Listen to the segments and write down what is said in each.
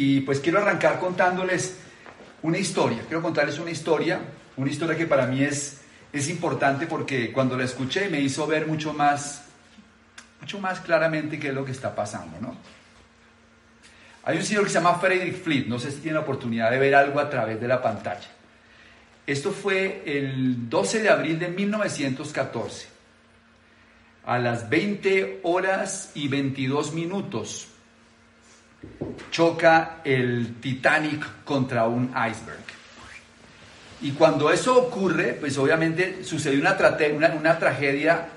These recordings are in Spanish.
Y pues quiero arrancar contándoles una historia. Quiero contarles una historia, una historia que para mí es, es importante porque cuando la escuché me hizo ver mucho más, mucho más claramente qué es lo que está pasando, ¿no? Hay un señor que se llama Frederick Fleet, no sé si tiene la oportunidad de ver algo a través de la pantalla. Esto fue el 12 de abril de 1914. A las 20 horas y 22 minutos choca el Titanic contra un iceberg. Y cuando eso ocurre, pues obviamente sucede una, tragedia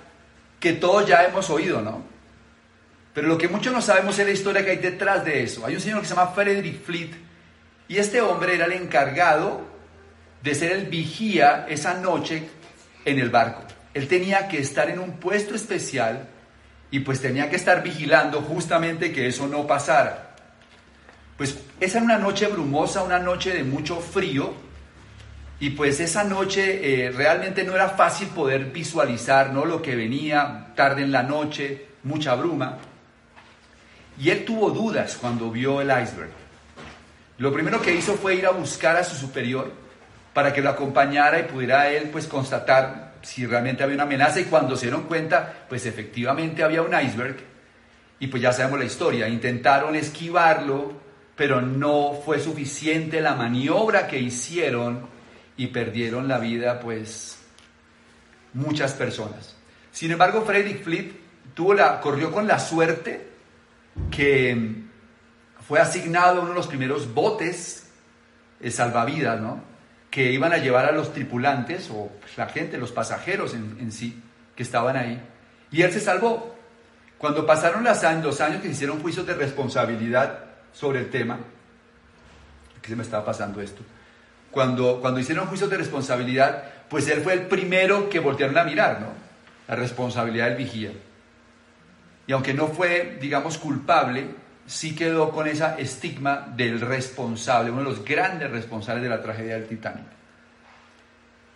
que todos ya hemos oído, ¿no? Pero lo que muchos no sabemos es la historia que hay detrás de eso. Hay un señor que se llama Frederick Fleet y este hombre era el encargado de ser el vigía esa noche en el barco. Él tenía que estar en un puesto especial y pues tenía que estar vigilando justamente que eso no pasara. Pues esa era una noche brumosa, una noche de mucho frío y pues esa noche eh, realmente no era fácil poder visualizar ¿no? lo que venía tarde en la noche, mucha bruma. Y él tuvo dudas cuando vio el iceberg. Lo primero que hizo fue ir a buscar a su superior para que lo acompañara y pudiera él pues constatar si realmente había una amenaza y cuando se dieron cuenta pues efectivamente había un iceberg y pues ya sabemos la historia, intentaron esquivarlo pero no fue suficiente la maniobra que hicieron y perdieron la vida pues muchas personas. Sin embargo, Frederick Fleet tuvo la, corrió con la suerte que fue asignado uno de los primeros botes de salvavidas, ¿no? Que iban a llevar a los tripulantes o pues, la gente, los pasajeros en, sí, que estaban ahí. Y él se salvó. Cuando pasaron los años que hicieron juicios de responsabilidad sobre el tema, que se me estaba pasando esto, cuando, cuando hicieron juicios de responsabilidad, pues él fue el primero que voltearon a mirar, ¿no? La responsabilidad del vigía. Y aunque no fue, digamos, culpable, sí quedó con esa estigma del responsable, uno de los grandes responsables de la tragedia del Titanic.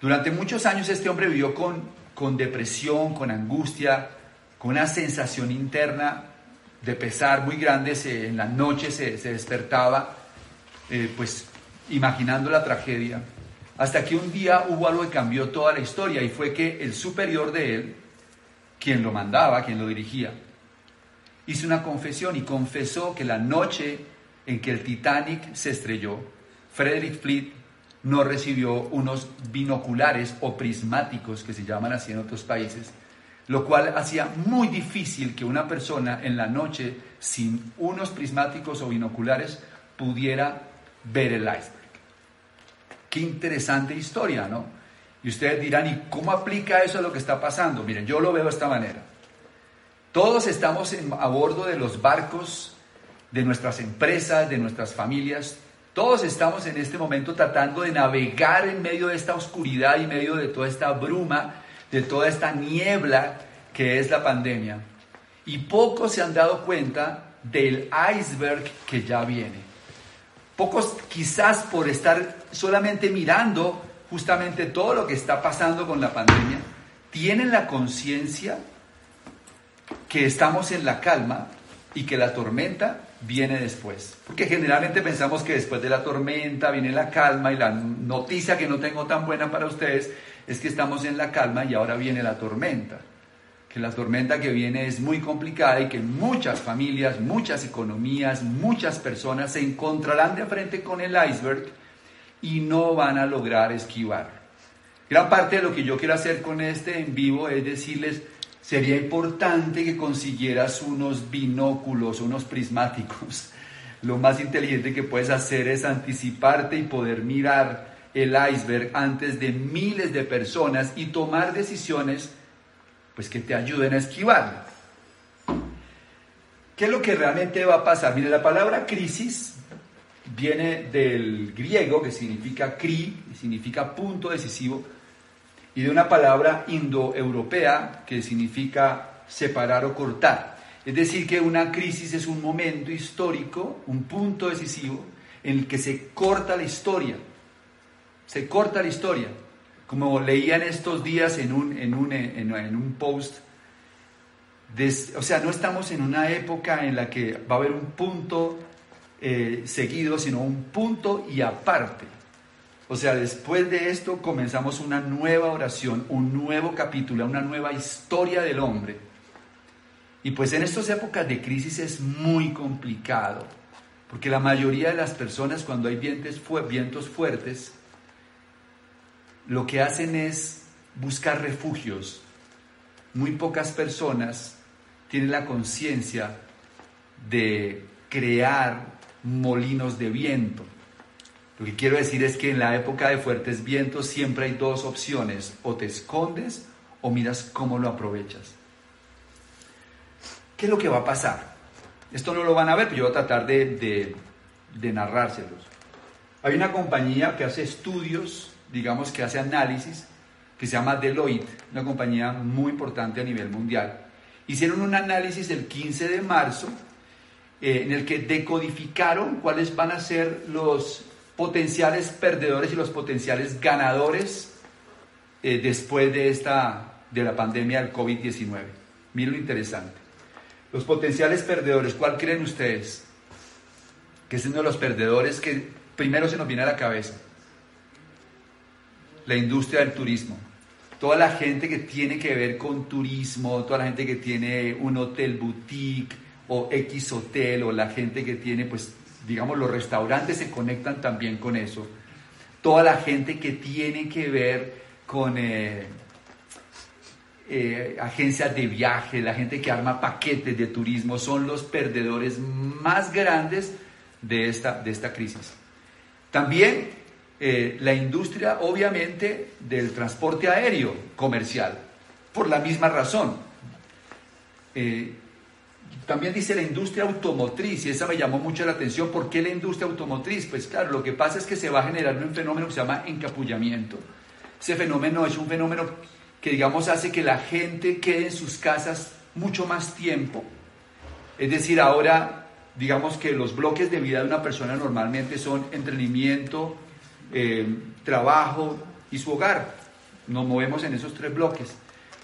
Durante muchos años este hombre vivió con, con depresión, con angustia, con una sensación interna de pesar muy grande, en la noche se, despertaba, eh, pues imaginando la tragedia, hasta que un día hubo algo que cambió toda la historia y fue que el superior de él, quien lo mandaba, quien lo dirigía, hizo una confesión y confesó que la noche en que el Titanic se estrelló, Frederick Fleet no recibió unos binoculares o prismáticos que se llaman así en otros países, lo cual hacía muy difícil que una persona en la noche sin unos prismáticos o binoculares pudiera ver el iceberg. Qué interesante historia, ¿no? Y ustedes dirán, ¿y cómo aplica eso a lo que está pasando? Miren, yo lo veo de esta manera. Todos estamos a bordo de los barcos de nuestras empresas, de nuestras familias. Todos estamos en este momento tratando de navegar en medio de esta oscuridad y en medio de toda esta bruma, de toda esta niebla que es la pandemia. Y pocos se han dado cuenta del iceberg que ya viene. Pocos quizás por estar solamente mirando justamente todo lo que está pasando con la pandemia, tienen la conciencia que estamos en la calma y que la tormenta viene después. Porque generalmente pensamos que después de la tormenta viene la calma y la noticia que no tengo tan buena para ustedes es que estamos en la calma y ahora viene la tormenta. Que la tormenta que viene es muy complicada y que muchas familias, muchas economías, muchas personas se encontrarán de frente con el iceberg y no van a lograr esquivar. Gran parte de lo que yo quiero hacer con este en vivo es decirles, sería importante que consiguieras unos binóculos, unos prismáticos. Lo más inteligente que puedes hacer es anticiparte y poder mirar el iceberg antes de miles de personas y tomar decisiones pues que te ayuden a esquivar. ¿Qué es lo que realmente va a pasar? Mire, la palabra crisis viene del griego que significa cri, significa punto decisivo, y de una palabra indoeuropea que significa separar o cortar. Es decir, que una crisis es un momento histórico, un punto decisivo en el que se corta la historia. Se corta la historia. Como leía en estos días en un, en un, en, un post, o sea, no estamos en una época en la que va a haber un punto eh, seguido, sino un punto y aparte. O sea, después de esto comenzamos una nueva oración, un nuevo capítulo, una nueva historia del hombre. Y pues en estas épocas de crisis es muy complicado, porque la mayoría de las personas cuando hay vientos, vientos fuertes, lo que hacen es buscar refugios. Muy pocas personas tienen la conciencia de crear molinos de viento. Lo que quiero decir es que en la época de fuertes vientos siempre hay dos opciones, o te escondes o miras cómo lo aprovechas. ¿Qué es lo que va a pasar? Esto no lo van a ver, pero yo voy a tratar de, de narrárselos. Hay una compañía que hace estudios, digamos que hace análisis, que se llama Deloitte, una compañía muy importante a nivel mundial. Hicieron un análisis el 15 de marzo eh, en el que decodificaron cuáles van a ser los potenciales perdedores y los potenciales ganadores eh, después de, esta, de la pandemia del COVID-19. Miren lo interesante. Los potenciales perdedores, ¿cuál creen ustedes? Que es uno de los perdedores que primero se nos viene a la cabeza. La industria del turismo. Toda la gente que tiene que ver con turismo, toda la gente que tiene un hotel boutique o X hotel o la gente que tiene pues digamos, los restaurantes se conectan también con eso. Toda la gente que tiene que ver con eh, eh, agencias de viaje, la gente que arma paquetes de turismo, son los perdedores más grandes de esta, de esta crisis. También eh, la industria, obviamente, del transporte aéreo comercial, por la misma razón. También dice la industria automotriz, y esa me llamó mucho la atención. ¿Por qué la industria automotriz? Pues claro, lo que pasa es que se va a generar un fenómeno que se llama encapullamiento. Ese fenómeno es un fenómeno que, digamos, hace que la gente quede en sus casas mucho más tiempo. Es decir, ahora, digamos que los bloques de vida de una persona normalmente son entretenimiento, eh, trabajo y su hogar. Nos movemos en esos tres bloques.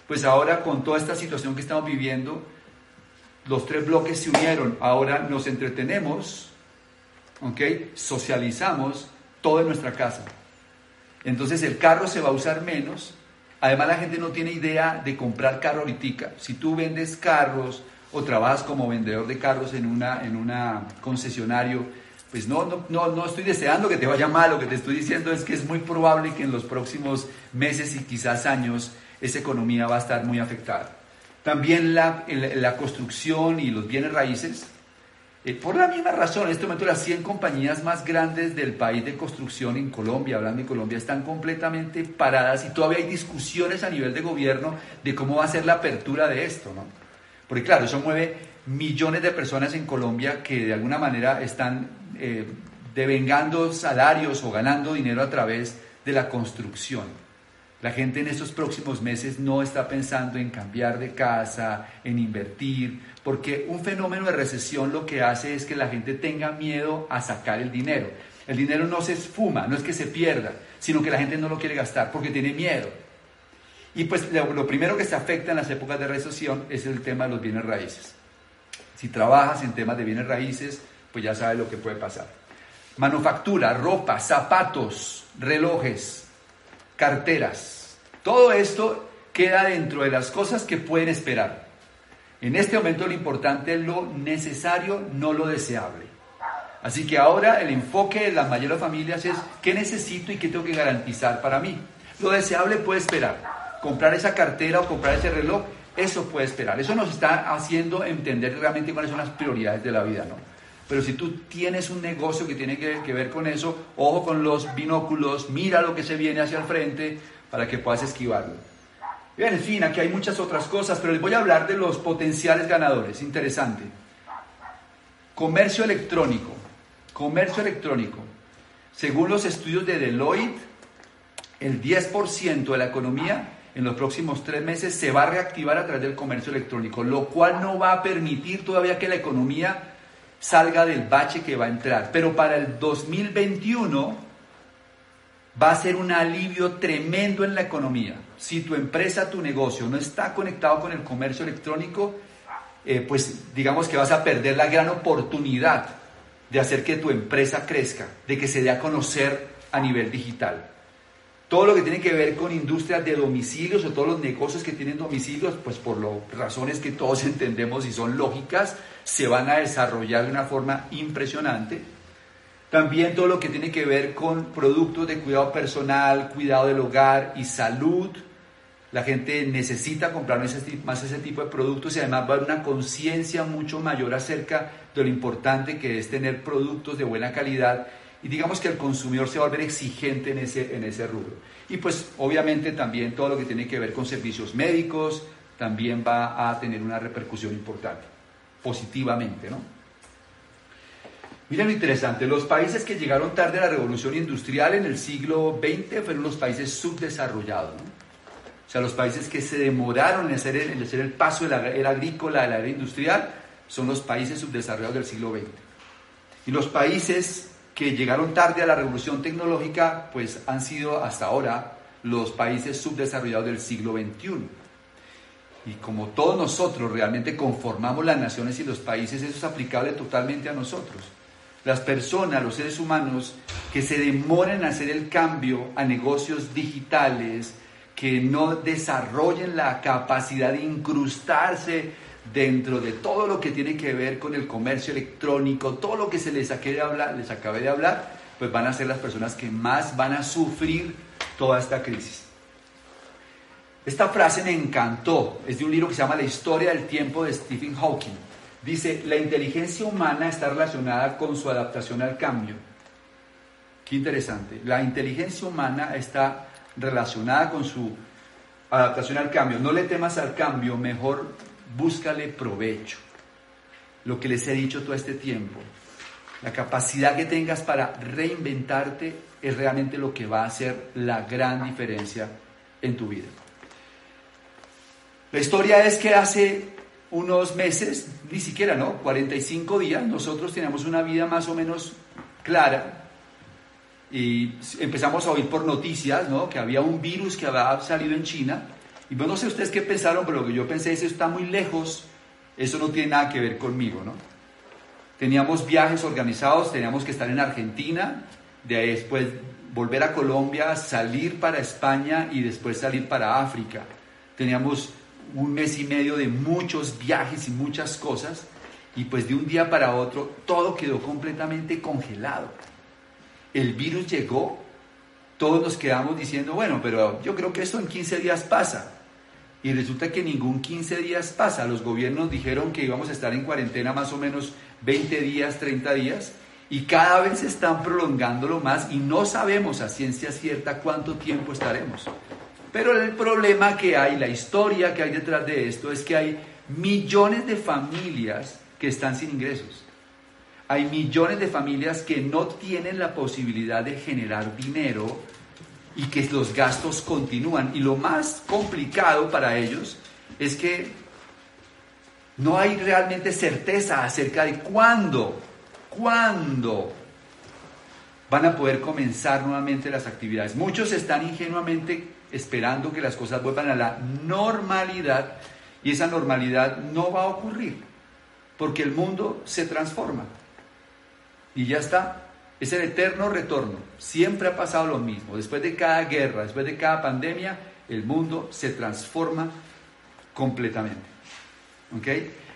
Pues ahora, con toda esta situación que estamos viviendo, los tres bloques se unieron, ahora nos entretenemos, ¿ok? Socializamos todo en nuestra casa. Entonces el carro se va a usar menos. Además la gente no tiene idea de comprar carro ahorita. Si tú vendes carros o trabajas como vendedor de carros en una, en una concesionario, pues no, no, no, no estoy deseando que te vaya mal, lo que te estoy diciendo es que es muy probable que en los próximos meses y quizás años esa economía va a estar muy afectada. También la, la construcción y los bienes raíces. Eh, por la misma razón, en este momento las 100 compañías más grandes del país de construcción en Colombia, hablando de Colombia, están completamente paradas y todavía hay discusiones a nivel de gobierno de cómo va a ser la apertura de esto, ¿no? Porque claro, eso mueve millones de personas en Colombia que de alguna manera están eh, devengando salarios o ganando dinero a través de la construcción. La gente en estos próximos meses no está pensando en cambiar de casa, en invertir, porque un fenómeno de recesión lo que hace es que la gente tenga miedo a sacar el dinero. El dinero no se esfuma, no es que se pierda, sino que la gente no lo quiere gastar porque tiene miedo. Y pues lo, primero que se afecta en las épocas de recesión es el tema de los bienes raíces. Si trabajas en temas de bienes raíces, pues ya sabes lo que puede pasar. Manufactura, ropa, zapatos, relojes, carteras. Todo esto queda dentro de las cosas que pueden esperar. En este momento lo importante es lo necesario, no lo deseable. Así que ahora el enfoque de las mayores familias es qué necesito y qué tengo que garantizar para mí. Lo deseable puede esperar. Comprar esa cartera o comprar ese reloj, eso puede esperar. Eso nos está haciendo entender realmente cuáles son las prioridades de la vida, ¿no? Pero si tú tienes un negocio que tiene que, ver con eso, ojo con los binóculos, mira lo que se viene hacia el frente para que puedas esquivarlo. Bien, en fin, aquí hay muchas otras cosas, pero les voy a hablar de los potenciales ganadores. Interesante. Comercio electrónico. Comercio electrónico. Según los estudios de Deloitte, el 10% de la economía en los próximos tres meses se va a reactivar a través del comercio electrónico, lo cual no va a permitir todavía que la economía salga del bache que va a entrar. Pero para el 2021 va a ser un alivio tremendo en la economía. Si tu empresa, tu negocio no está conectado con el comercio electrónico, eh, pues digamos que vas a perder la gran oportunidad de hacer que tu empresa crezca, de que se dé a conocer a nivel digital. Todo lo que tiene que ver con industrias de domicilios o todos los negocios que tienen domicilios, pues por razones que todos entendemos y son lógicas, se van a desarrollar de una forma impresionante. También todo lo que tiene que ver con productos de cuidado personal, cuidado del hogar y salud. La gente necesita comprar más ese tipo de productos y además va a haber una conciencia mucho mayor acerca de lo importante que es tener productos de buena calidad y digamos que el consumidor se va a volver exigente en ese, en ese rubro. Y pues obviamente también todo lo que tiene que ver con servicios médicos también va a tener una repercusión importante, positivamente, ¿no? Miren lo interesante, los países que llegaron tarde a la revolución industrial en el siglo XX fueron los países subdesarrollados, ¿no? O sea, los países que se demoraron en hacer, el, en hacer el paso de la era agrícola a la era industrial son los países subdesarrollados del siglo XX. Y los países que llegaron tarde a la revolución tecnológica, pues han sido hasta ahora los países subdesarrollados del siglo XXI. Y como todos nosotros realmente conformamos las naciones y los países, eso es aplicable totalmente a nosotros. Las personas, los seres humanos que se demoran en hacer el cambio a negocios digitales, que no desarrollen la capacidad de incrustarse dentro de todo lo que tiene que ver con el comercio electrónico, todo lo que se les, de hablar, les acabé de hablar, pues van a ser las personas que más van a sufrir toda esta crisis. Esta frase me encantó, es de un libro que se llama La historia del tiempo de Stephen Hawking. Dice, la inteligencia humana está relacionada con su adaptación al cambio. Qué interesante. La inteligencia humana está relacionada con su adaptación al cambio. No le temas al cambio, mejor búscale provecho. Lo que les he dicho todo este tiempo, la capacidad que tengas para reinventarte es realmente lo que va a hacer la gran diferencia en tu vida. La historia es que hace unos meses, ni siquiera, ¿no? 45 días, nosotros teníamos una vida más o menos clara y empezamos a oír por noticias, ¿no? Que había un virus que había salido en China y bueno, no sé ustedes qué pensaron, pero lo que yo pensé es, eso está muy lejos, eso no tiene nada que ver conmigo, ¿no? Teníamos viajes organizados, teníamos que estar en Argentina, de ahí después volver a Colombia, salir para España y después salir para África. Teníamos un mes y medio de muchos viajes y muchas cosas, y pues de un día para otro todo quedó completamente congelado. El virus llegó, todos nos quedamos diciendo, bueno, pero yo creo que esto en 15 días pasa. Y resulta que ningún 15 días pasa. Los gobiernos dijeron que íbamos a estar en cuarentena más o menos 20 días, 30 días, y cada vez se están prolongándolo más y no sabemos a ciencia cierta cuánto tiempo estaremos. Pero el problema que hay, la historia que hay detrás de esto es que hay millones de familias que están sin ingresos. Hay millones de familias que no tienen la posibilidad de generar dinero y que los gastos continúan. Y lo más complicado para ellos es que no hay realmente certeza acerca de cuándo, cuándo van a poder comenzar nuevamente las actividades. Muchos están ingenuamente esperando que las cosas vuelvan a la normalidad y esa normalidad no va a ocurrir porque el mundo se transforma. Y ya está, es el eterno retorno. Siempre ha pasado lo mismo. Después de cada guerra, después de cada pandemia, el mundo se transforma completamente. ¿Ok?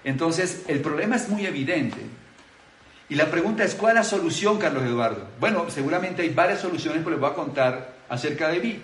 Entonces, el problema es muy evidente. Y la pregunta es, ¿cuál es la solución, Carlos Eduardo? Bueno, seguramente hay varias soluciones, pero les voy a contar acerca de mí.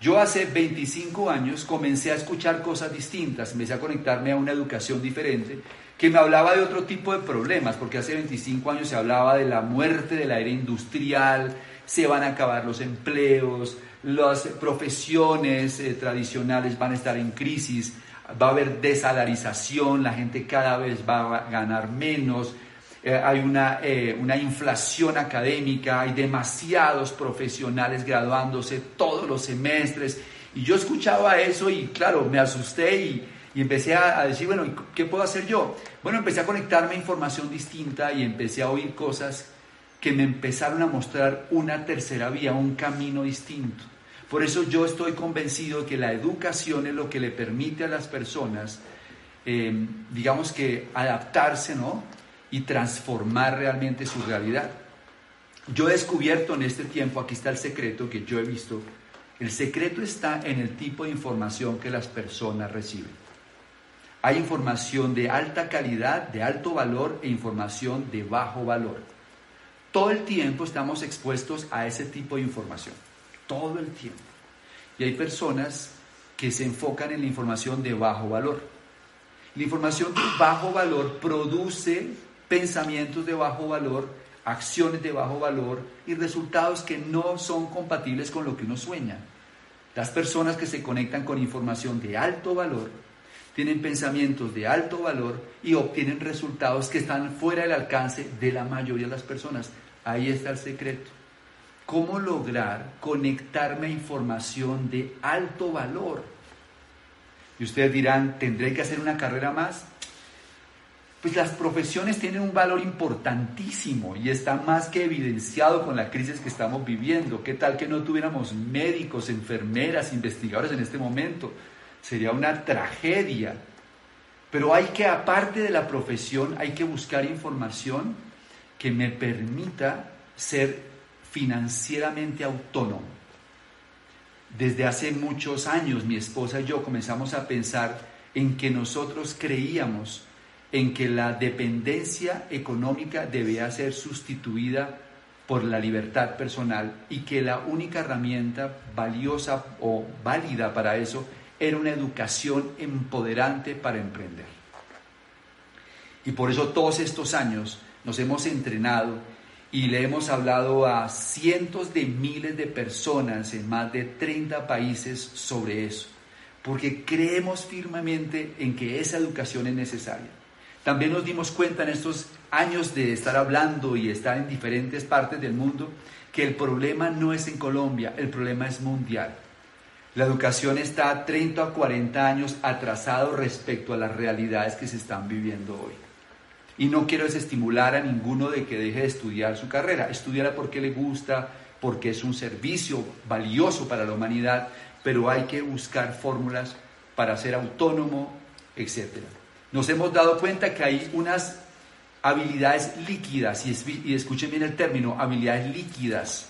Yo hace 25 años comencé a escuchar cosas distintas, empecé a conectarme a una educación diferente que me hablaba de otro tipo de problemas, porque hace 25 años se hablaba de la muerte de la era industrial, se van a acabar los empleos, las profesiones eh, tradicionales van a estar en crisis, va a haber desalarización, la gente cada vez va a ganar menos, eh, hay una, eh, una inflación académica, hay demasiados profesionales graduándose todos los semestres. Y yo escuchaba eso y claro, me asusté y, y empecé a, decir, bueno, ¿qué puedo hacer yo? Bueno, empecé a conectarme a información distinta y empecé a oír cosas que me empezaron a mostrar una tercera vía, un camino distinto. Por eso yo estoy convencido que la educación es lo que le permite a las personas, em, digamos que adaptarse, ¿no? y transformar realmente su realidad. Yo he descubierto en este tiempo, aquí está el secreto que yo he visto, el secreto está en el tipo de información que las personas reciben. Hay información de alta calidad, de alto valor e información de bajo valor. Todo el tiempo estamos expuestos a ese tipo de información. Todo el tiempo. Y hay personas que se enfocan en la información de bajo valor. La información de bajo valor produce pensamientos de bajo valor, acciones de bajo valor y resultados que no son compatibles con lo que uno sueña. Las personas que se conectan con información de alto valor tienen pensamientos de alto valor y obtienen resultados que están fuera del alcance de la mayoría de las personas. Ahí está el secreto. ¿Cómo lograr conectarme a información de alto valor? Y ustedes dirán, ¿tendré que hacer una carrera más? Pues las profesiones tienen un valor importantísimo y está más que evidenciado con la crisis que estamos viviendo. ¿Qué tal que no tuviéramos médicos, enfermeras, investigadores en este momento? Sería una tragedia. Pero hay que, aparte de la profesión, hay que buscar información que me permita ser financieramente autónomo. Desde hace muchos años mi esposa y yo comenzamos a pensar en que nosotros creíamos en que la dependencia económica debía ser sustituida por la libertad personal y que la única herramienta valiosa o válida para eso era una educación empoderante para emprender. Y por eso todos estos años nos hemos entrenado y le hemos hablado a cientos de miles de personas en más de 30 países sobre eso, porque creemos firmemente en que esa educación es necesaria. También nos dimos cuenta en estos años de estar hablando y estar en diferentes partes del mundo que el problema no es en Colombia, el problema es mundial. La educación está 30 a 40 años atrasado respecto a las realidades que se están viviendo hoy. Y no quiero desestimular a ninguno de que deje de estudiar su carrera. Estudiará porque le gusta, porque es un servicio valioso para la humanidad, pero hay que buscar fórmulas para ser autónomo, etc. Nos hemos dado cuenta que hay unas habilidades líquidas, y, y escuchen bien el término, habilidades líquidas.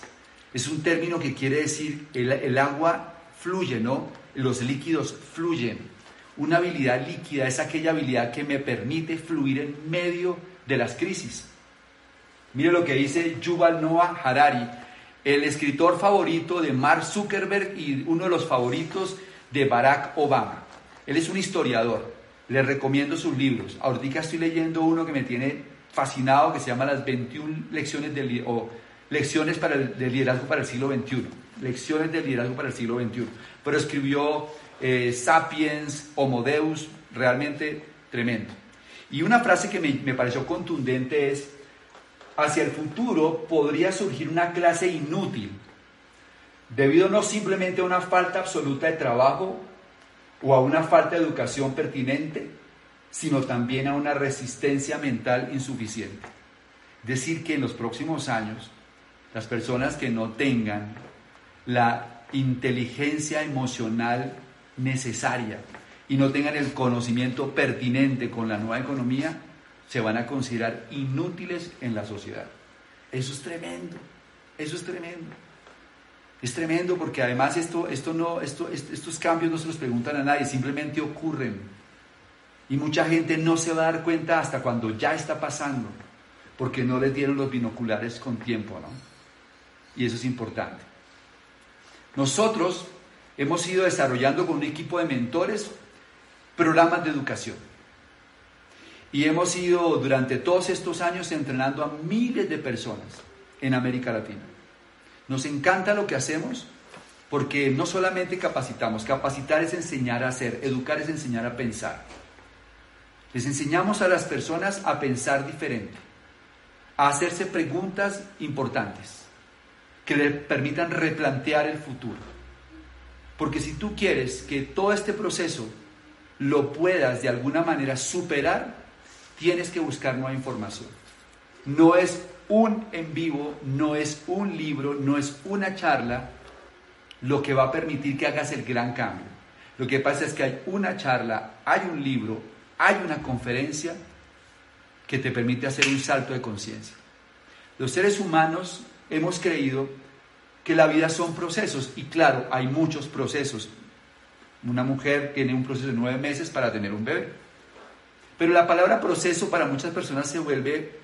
Es un término que quiere decir el, el agua fluye, ¿no? Los líquidos fluyen. Una habilidad líquida es aquella habilidad que me permite fluir en medio de las crisis. Mire lo que dice Yuval Noah Harari, el escritor favorito de Mark Zuckerberg y uno de los favoritos de Barack Obama. Él es un historiador. Le recomiendo sus libros. Ahorita estoy leyendo uno que me tiene fascinado que se llama Las 21 lecciones de, o lecciones para el, de liderazgo para el siglo XXI. Lecciones de liderazgo para el siglo XXI. Pero escribió eh, Sapiens, Homo Deus, realmente tremendo. Y una frase que me, me pareció contundente es, hacia el futuro podría surgir una clase inútil, debido no simplemente a una falta absoluta de trabajo o a una falta de educación pertinente, sino también a una resistencia mental insuficiente. Decir que en los próximos años, las personas que no tengan la inteligencia emocional necesaria y no tengan el conocimiento pertinente con la nueva economía, se van a considerar inútiles en la sociedad. Eso es tremendo, eso es tremendo. Es tremendo porque además esto, esto no, esto, estos cambios no se los preguntan a nadie, simplemente ocurren. Y mucha gente no se va a dar cuenta hasta cuando ya está pasando, porque no les dieron los binoculares con tiempo, ¿no? Y eso es importante. Nosotros hemos ido desarrollando con un equipo de mentores programas de educación. Y hemos ido durante todos estos años entrenando a miles de personas en América Latina. Nos encanta lo que hacemos porque no solamente capacitamos, capacitar es enseñar a hacer, educar es enseñar a pensar. Les enseñamos a las personas a pensar diferente, a hacerse preguntas importantes que le permitan replantear el futuro porque si tú quieres que todo este proceso lo puedas de alguna manera superar, tienes que buscar nueva información. No es un en vivo, no es un libro, no es una charla lo que va a permitir que hagas el gran cambio. Lo que pasa es que hay una charla, hay un libro, hay una conferencia que te permite hacer un salto de conciencia. Los seres humanos hemos creído que la vida son procesos y claro, hay muchos procesos. Una mujer tiene un proceso de nueve meses para tener un bebé. Pero la palabra proceso para muchas personas se vuelve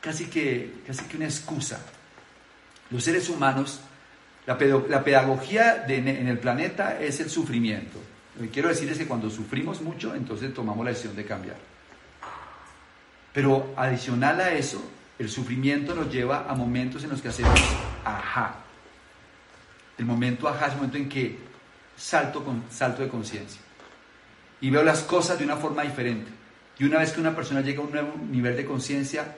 casi que, casi que una excusa. Los seres humanos, la, pedagogía en el planeta es el sufrimiento. Lo que quiero decir es que cuando sufrimos mucho, entonces tomamos la decisión de cambiar. Pero adicional a eso, el sufrimiento nos lleva a momentos en los que hacemos ajá. El momento es el momento en que salto, con, salto de conciencia. Y veo las cosas de una forma diferente. Y una vez que una persona llega a un nuevo nivel de conciencia,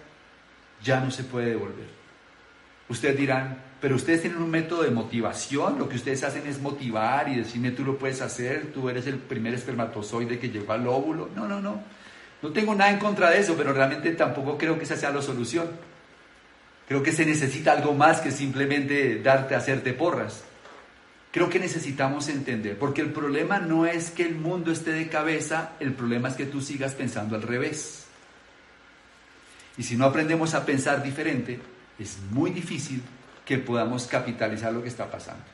ya no se puede devolver. Ustedes dirán, pero ustedes tienen un método de motivación, lo que ustedes hacen es motivar y decirme tú lo puedes hacer, tú eres el primer espermatozoide que llegó al óvulo. No, no, no. No tengo nada en contra de eso, pero realmente tampoco creo que esa sea la solución. Creo que se necesita algo más que simplemente darte a hacerte porras. Creo que necesitamos entender, porque el problema no es que el mundo esté de cabeza, el problema es que tú sigas pensando al revés. Y si no aprendemos a pensar diferente, es muy difícil que podamos capitalizar lo que está pasando.